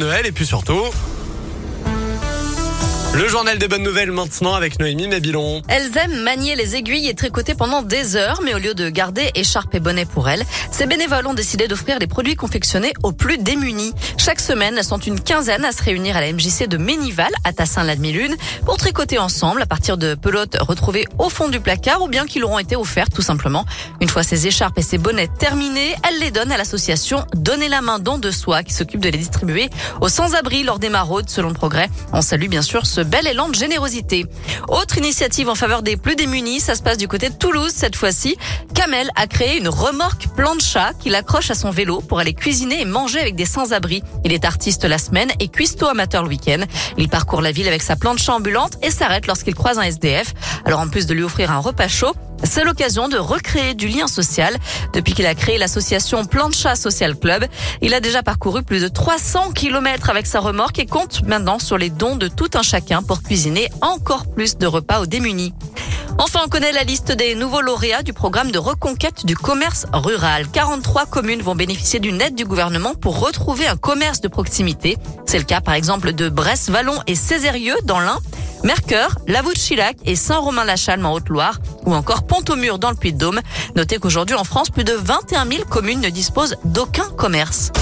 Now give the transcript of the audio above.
Noël et puis surtout... Le journal des bonnes nouvelles maintenant avec Noémie Mabilon. Elles aiment manier les aiguilles et tricoter pendant des heures, mais au lieu de garder écharpe et bonnet pour elles, ces bénévoles ont décidé d'offrir des produits confectionnés aux plus démunis. Chaque semaine, elles sont une quinzaine à se réunir à la MJC de Ménival, à tassin la lune pour tricoter ensemble à partir de pelotes retrouvées au fond du placard ou bien qui leur ont été offertes tout simplement. Une fois ces écharpes et ces bonnets terminés, elles les donnent à l'association Donner la main don de soi qui s'occupe de les distribuer aux sans-abri lors des maraudes selon le progrès. On salue bien sûr ce bel élan de générosité. Autre initiative en faveur des plus démunis, ça se passe du côté de Toulouse cette fois-ci. Kamel a créé une remorque plancha qu'il accroche à son vélo pour aller cuisiner et manger avec des sans-abri. Il est artiste la semaine et cuistot amateur le week-end. Il parcourt la ville avec sa plancha ambulante et s'arrête lorsqu'il croise un SDF. Alors en plus de lui offrir un repas chaud, c'est l'occasion de recréer du lien social. Depuis qu'il a créé l'association Plancha Social Club, il a déjà parcouru plus de 300 kilomètres avec sa remorque et compte maintenant sur les dons de tout un chacun pour cuisiner encore plus de repas aux démunis. Enfin, on connaît la liste des nouveaux lauréats du programme de reconquête du commerce rural. 43 communes vont bénéficier d'une aide du gouvernement pour retrouver un commerce de proximité. C'est le cas par exemple de Brest, Vallon et Césérieux dans l'Ain. Mercœur, Lavaux-de-Chilac et Saint-Romain-la-Chalme en Haute-Loire ou encore Pont-au-Mur dans le Puy-de-Dôme. Notez qu'aujourd'hui en France, plus de 21 000 communes ne disposent d'aucun commerce.